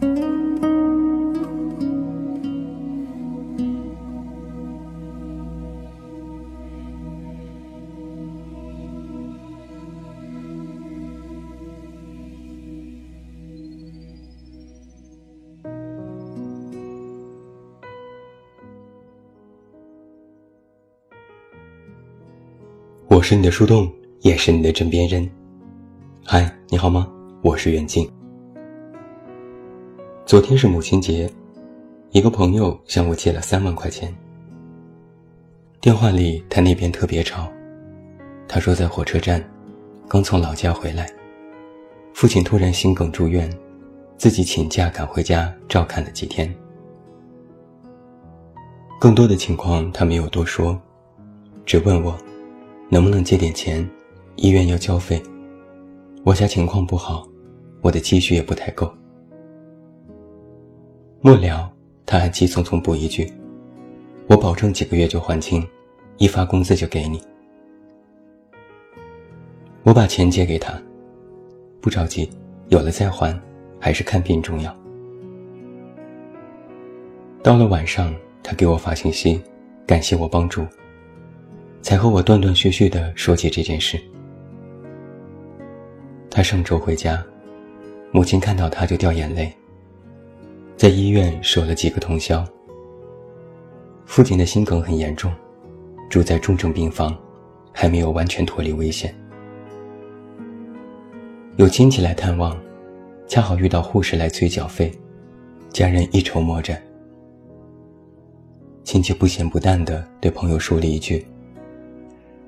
我是你的树洞，也是你的枕边人。嗨，你好吗？我是远近。昨天是母亲节，一个朋友向我借了三万块钱。电话里他那边特别吵，他说在火车站，刚从老家回来，父亲突然心梗住院，自己请假赶回家照看了几天。更多的情况他没有多说，只问我。能不能借点钱？医院要交费。我家情况不好，我的积蓄也不太够。末了，他还急匆匆补一句：“我保证几个月就还清，一发工资就给你。”我把钱借给他，不着急，有了再还，还是看病重要。到了晚上，他给我发信息，感谢我帮助。才和我断断续续地说起这件事。他上周回家，母亲看到他就掉眼泪。在医院守了几个通宵。父亲的心梗很严重，住在重症病房，还没有完全脱离危险。有亲戚来探望，恰好遇到护士来催缴费，家人一筹莫展。亲戚不咸不淡地对朋友说了一句。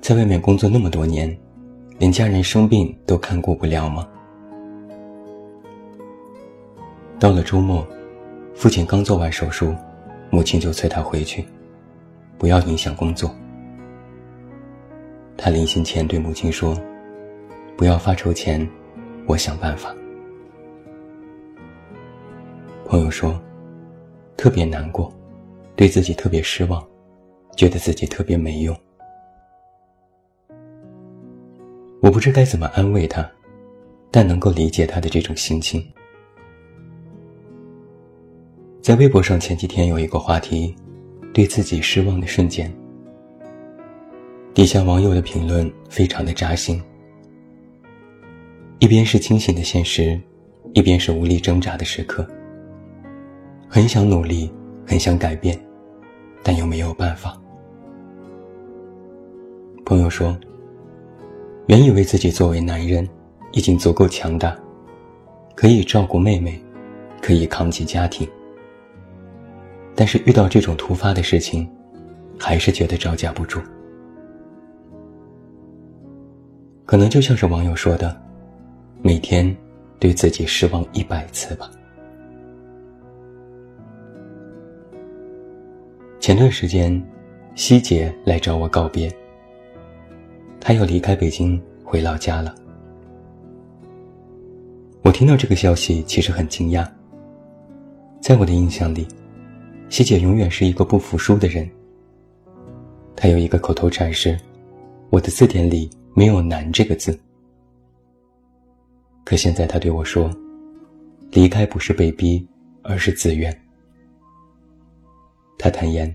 在外面工作那么多年，连家人生病都看顾不了吗？到了周末，父亲刚做完手术，母亲就催他回去，不要影响工作。他临行前对母亲说：“不要发愁钱，我想办法。”朋友说：“特别难过，对自己特别失望，觉得自己特别没用。”我不知该怎么安慰他，但能够理解他的这种心情。在微博上前几天有一个话题，对自己失望的瞬间，底下网友的评论非常的扎心。一边是清醒的现实，一边是无力挣扎的时刻。很想努力，很想改变，但又没有办法。朋友说。原以为自己作为男人，已经足够强大，可以照顾妹妹，可以扛起家庭。但是遇到这种突发的事情，还是觉得招架不住。可能就像是网友说的，每天对自己失望一百次吧。前段时间，希姐来找我告别。他要离开北京回老家了。我听到这个消息，其实很惊讶。在我的印象里，希姐永远是一个不服输的人。她有一个口头禅是：“我的字典里没有难这个字。”可现在她对我说：“离开不是被逼，而是自愿。”她坦言，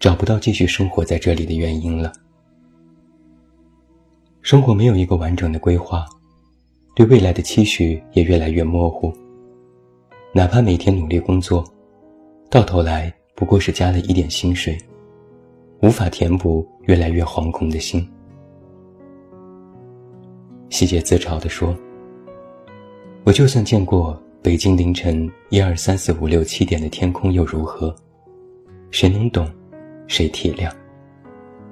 找不到继续生活在这里的原因了。生活没有一个完整的规划，对未来的期许也越来越模糊。哪怕每天努力工作，到头来不过是加了一点薪水，无法填补越来越惶恐的心。希姐自嘲地说：“我就算见过北京凌晨一二三四五六七点的天空又如何？谁能懂？谁体谅？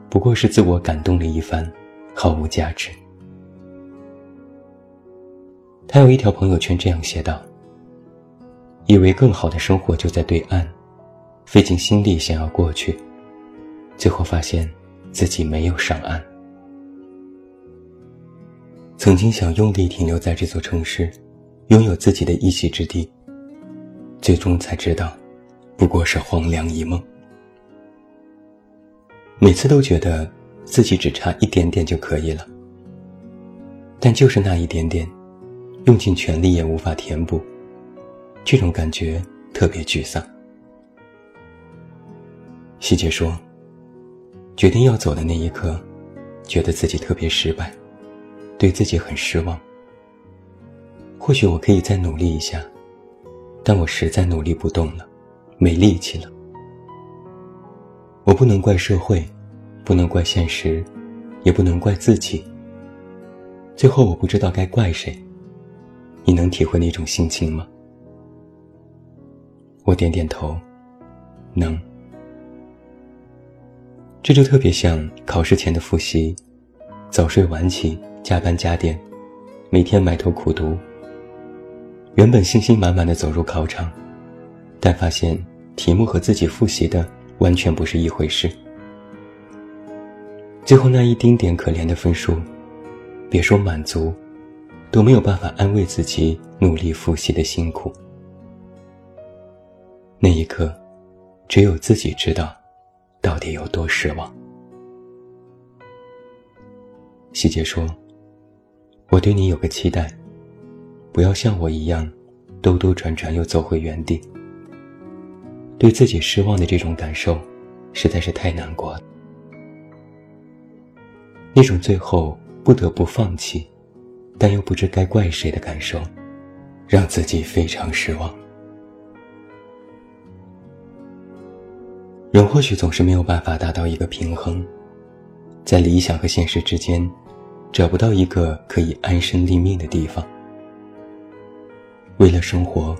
不过是自我感动了一番。”毫无价值。他有一条朋友圈这样写道：“以为更好的生活就在对岸，费尽心力想要过去，最后发现自己没有上岸。曾经想用力停留在这座城市，拥有自己的一席之地，最终才知道，不过是黄粱一梦。每次都觉得。”自己只差一点点就可以了，但就是那一点点，用尽全力也无法填补，这种感觉特别沮丧。希杰说：“决定要走的那一刻，觉得自己特别失败，对自己很失望。或许我可以再努力一下，但我实在努力不动了，没力气了。我不能怪社会，不能怪现实，也不能怪自己。最后，我不知道该怪谁。你能体会那种心情吗？”我点点头，能。这就特别像考试前的复习，早睡晚起，加班加点，每天埋头苦读。原本信心满满的走入考场，但发现题目和自己复习的完全不是一回事。最后那一丁点可怜的分数，别说满足，都没有办法安慰自己努力复习的辛苦。那一刻，只有自己知道。到底有多失望？希杰说：“我对你有个期待，不要像我一样，兜兜转转又走回原地。对自己失望的这种感受，实在是太难过了。那种最后不得不放弃，但又不知该怪谁的感受，让自己非常失望。”人或许总是没有办法达到一个平衡，在理想和现实之间，找不到一个可以安身立命的地方。为了生活，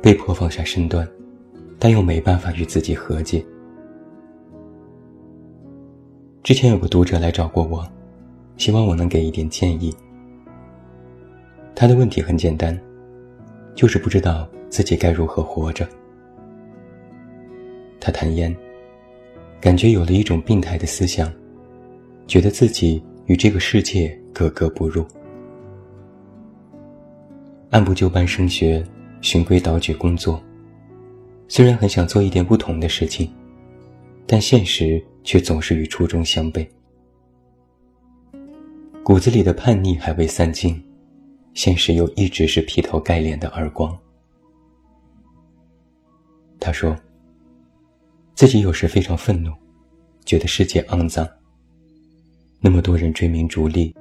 被迫放下身段，但又没办法与自己和解。之前有个读者来找过我，希望我能给一点建议。他的问题很简单，就是不知道自己该如何活着。他坦言。感觉有了一种病态的思想，觉得自己与这个世界格格不入。按部就班升学，循规蹈矩工作，虽然很想做一点不同的事情，但现实却总是与初衷相悖。骨子里的叛逆还未散尽，现实又一直是劈头盖脸的耳光。他说。自己有时非常愤怒，觉得世界肮脏。那么多人追名逐利，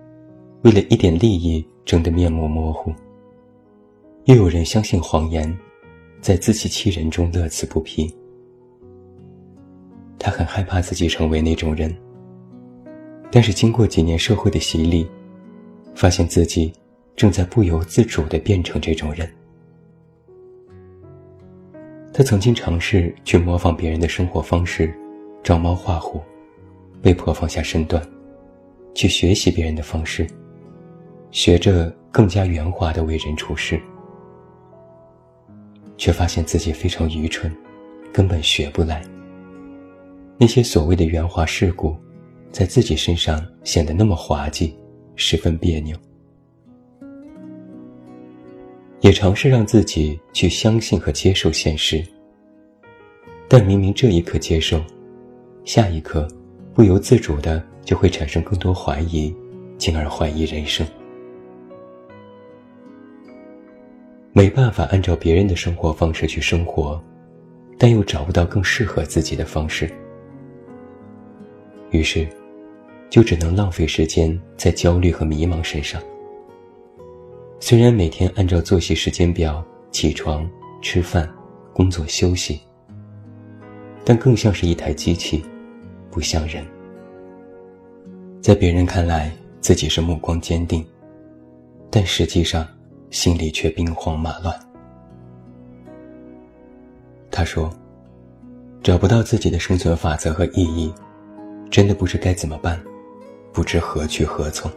为了一点利益争得面目模糊。又有人相信谎言，在自欺欺人中乐此不疲。他很害怕自己成为那种人，但是经过几年社会的洗礼，发现自己正在不由自主地变成这种人。他曾经尝试去模仿别人的生活方式，照猫画虎，被迫放下身段，去学习别人的方式，学着更加圆滑的为人处事，却发现自己非常愚蠢，根本学不来。那些所谓的圆滑世故，在自己身上显得那么滑稽，十分别扭。也尝试让自己去相信和接受现实，但明明这一刻接受，下一刻不由自主的就会产生更多怀疑，进而怀疑人生。没办法按照别人的生活方式去生活，但又找不到更适合自己的方式，于是，就只能浪费时间在焦虑和迷茫身上。虽然每天按照作息时间表起床、吃饭、工作、休息，但更像是一台机器，不像人。在别人看来，自己是目光坚定，但实际上心里却兵荒马乱。他说：“找不到自己的生存法则和意义，真的不知该怎么办，不知何去何从。”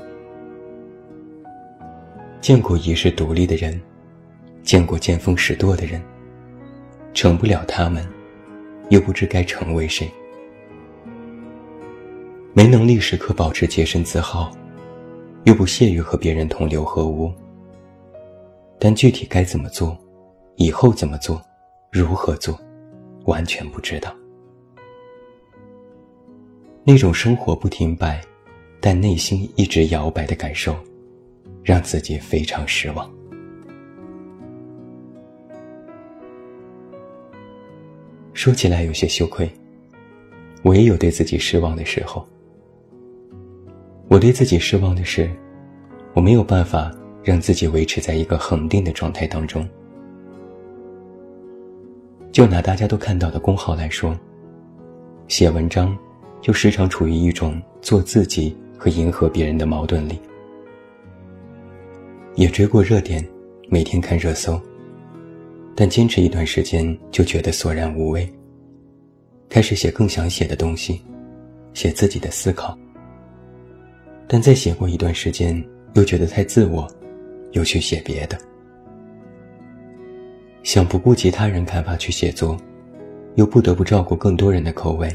见过一世独立的人，见过见风使舵的人，成不了他们，又不知该成为谁。没能力时刻保持洁身自好，又不屑于和别人同流合污。但具体该怎么做，以后怎么做，如何做，完全不知道。那种生活不停摆，但内心一直摇摆的感受。让自己非常失望。说起来有些羞愧，我也有对自己失望的时候。我对自己失望的是，我没有办法让自己维持在一个恒定的状态当中。就拿大家都看到的公号来说，写文章就时常处于一种做自己和迎合别人的矛盾里，也追过热点，每天看热搜，但坚持一段时间就觉得索然无味，开始写更想写的东西，写自己的思考。但再写过一段时间，又觉得太自我，又去写别的。想不顾其他人看法去写作，又不得不照顾更多人的口味，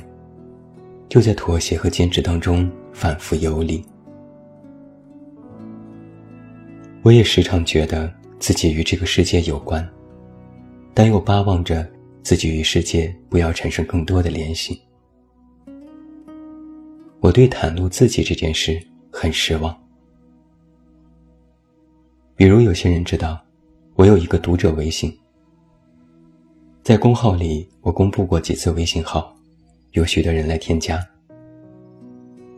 就在妥协和坚持当中反复游离。我也时常觉得自己与这个世界有关，但又巴望着自己与世界不要产生更多的联系。我对袒露自己这件事。很失望。比如有些人知道，我有一个读者微信，在公号里我公布过几次微信号，有许多人来添加。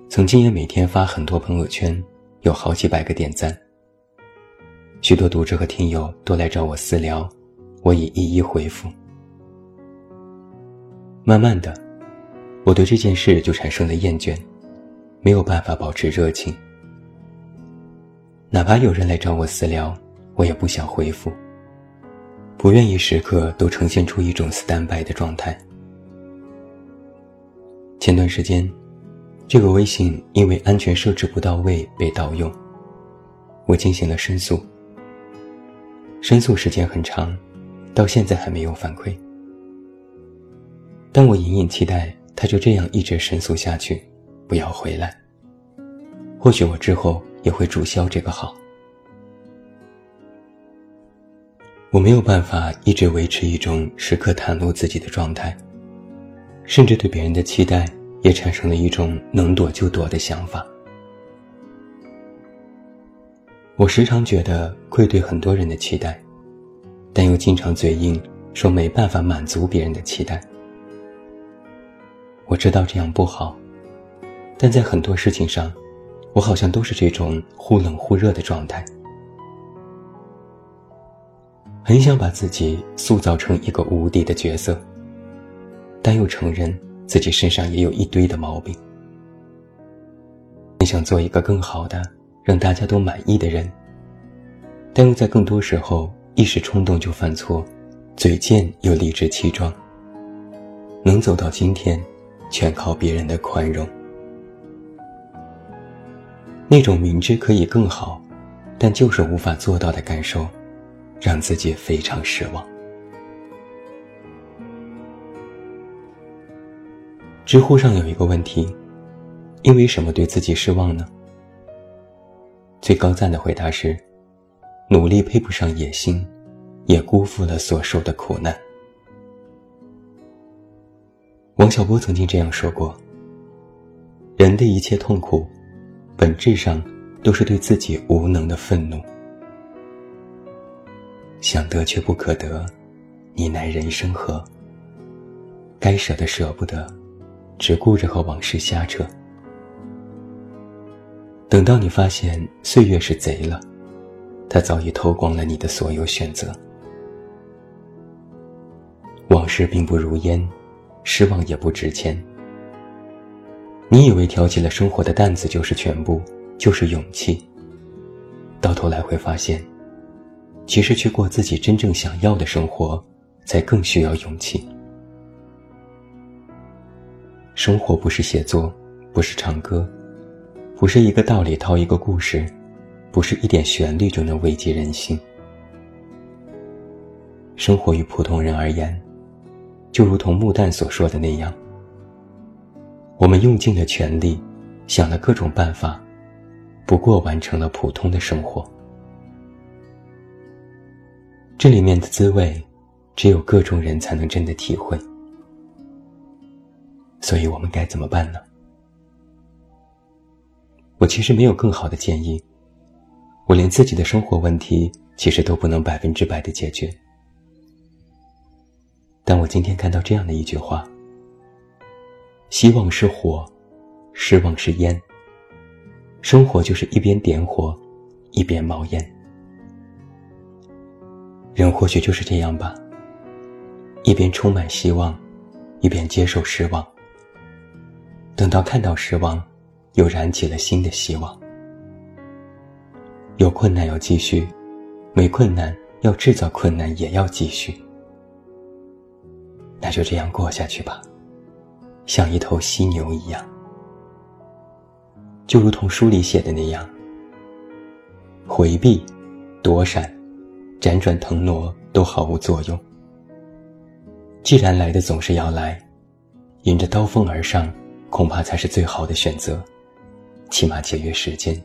曾经也每天发很多朋友圈，有好几百个点赞。许多读者和听友都来找我私聊，我已一一回复。慢慢的，我对这件事就产生了厌倦。没有办法保持热情，哪怕有人来找我私聊，我也不想回复。不愿意时刻都呈现出一种 stand by 的状态。前段时间，这个微信因为安全设置不到位被盗用，我进行了申诉。申诉时间很长，到现在还没有反馈。但我隐隐期待，他就这样一直申诉下去。不要回来。或许我之后也会注销这个号。我没有办法一直维持一种时刻袒露自己的状态，甚至对别人的期待也产生了一种能躲就躲的想法。我时常觉得愧对很多人的期待，但又经常嘴硬说没办法满足别人的期待。我知道这样不好。但在很多事情上，我好像都是这种忽冷忽热的状态。很想把自己塑造成一个无敌的角色，但又承认自己身上也有一堆的毛病。很想做一个更好的、让大家都满意的人，但又在更多时候一时冲动就犯错，嘴贱又理直气壮。能走到今天，全靠别人的宽容。那种明知可以更好，但就是无法做到的感受，让自己非常失望。知乎上有一个问题：因为什么对自己失望呢？最高赞的回答是：努力配不上野心，也辜负了所受的苦难。王小波曾经这样说过：人的一切痛苦。本质上，都是对自己无能的愤怒。想得却不可得，你奈人生何？该舍的舍不得，只顾着和往事瞎扯。等到你发现岁月是贼了，他早已偷光了你的所有选择。往事并不如烟，失望也不值钱。你以为挑起了生活的担子就是全部，就是勇气。到头来会发现，其实去过自己真正想要的生活，才更需要勇气。生活不是写作，不是唱歌，不是一个道理套一个故事，不是一点旋律就能慰藉人心。生活于普通人而言，就如同木旦所说的那样。我们用尽了全力，想了各种办法，不过完成了普通的生活。这里面的滋味，只有各种人才能真的体会。所以我们该怎么办呢？我其实没有更好的建议。我连自己的生活问题，其实都不能百分之百的解决。但我今天看到这样的一句话：希望是火，失望是烟。生活就是一边点火，一边冒烟。人或许就是这样吧，一边充满希望，一边接受失望。等到看到失望，又燃起了新的希望。有困难要继续，没困难要制造困难也要继续。那就这样过下去吧，像一头犀牛一样。就如同书里写的那样，回避、躲闪、辗转腾挪都毫无作用。既然来的总是要来，迎着刀锋而上，恐怕才是最好的选择，起码节约时间。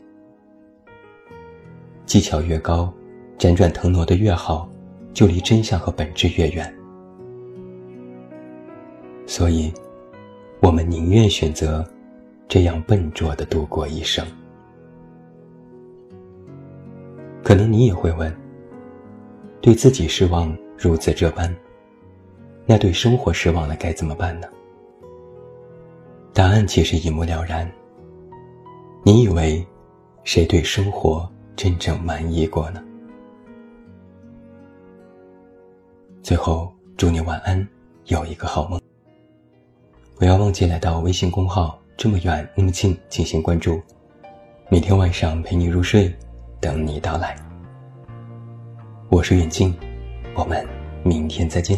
技巧越高，辗转腾挪的越好，就离真相和本质越远。所以，我们宁愿选择。这样笨拙的度过一生，可能你也会问：对自己失望如此这般，那对生活失望了该怎么办呢？答案其实一目了然。你以为谁对生活真正满意过呢？最后，祝你晚安，有一个好梦。不要忘记来到微信公号。这么远，那么近，进行关注。每天晚上陪你入睡，等你到来。我是远近，我们明天再见。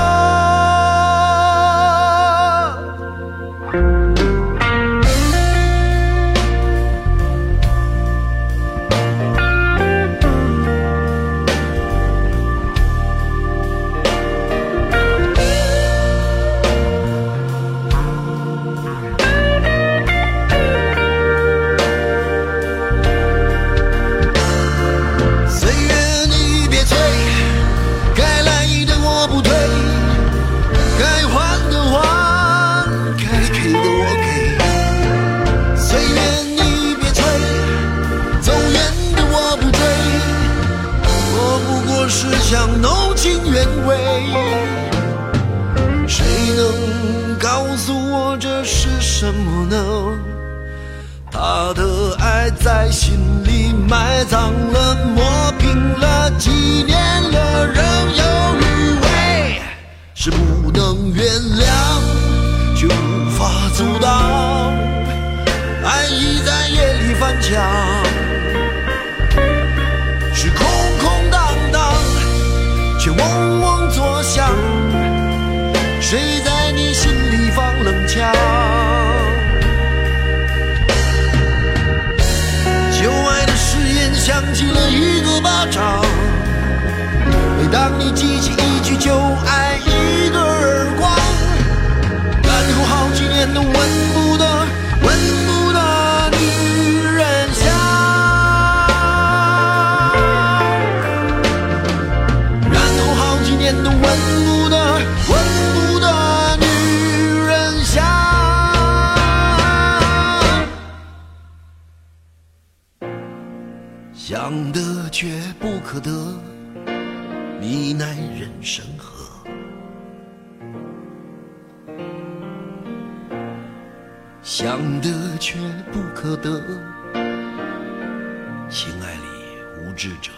想，想得却不可得。情爱里无知者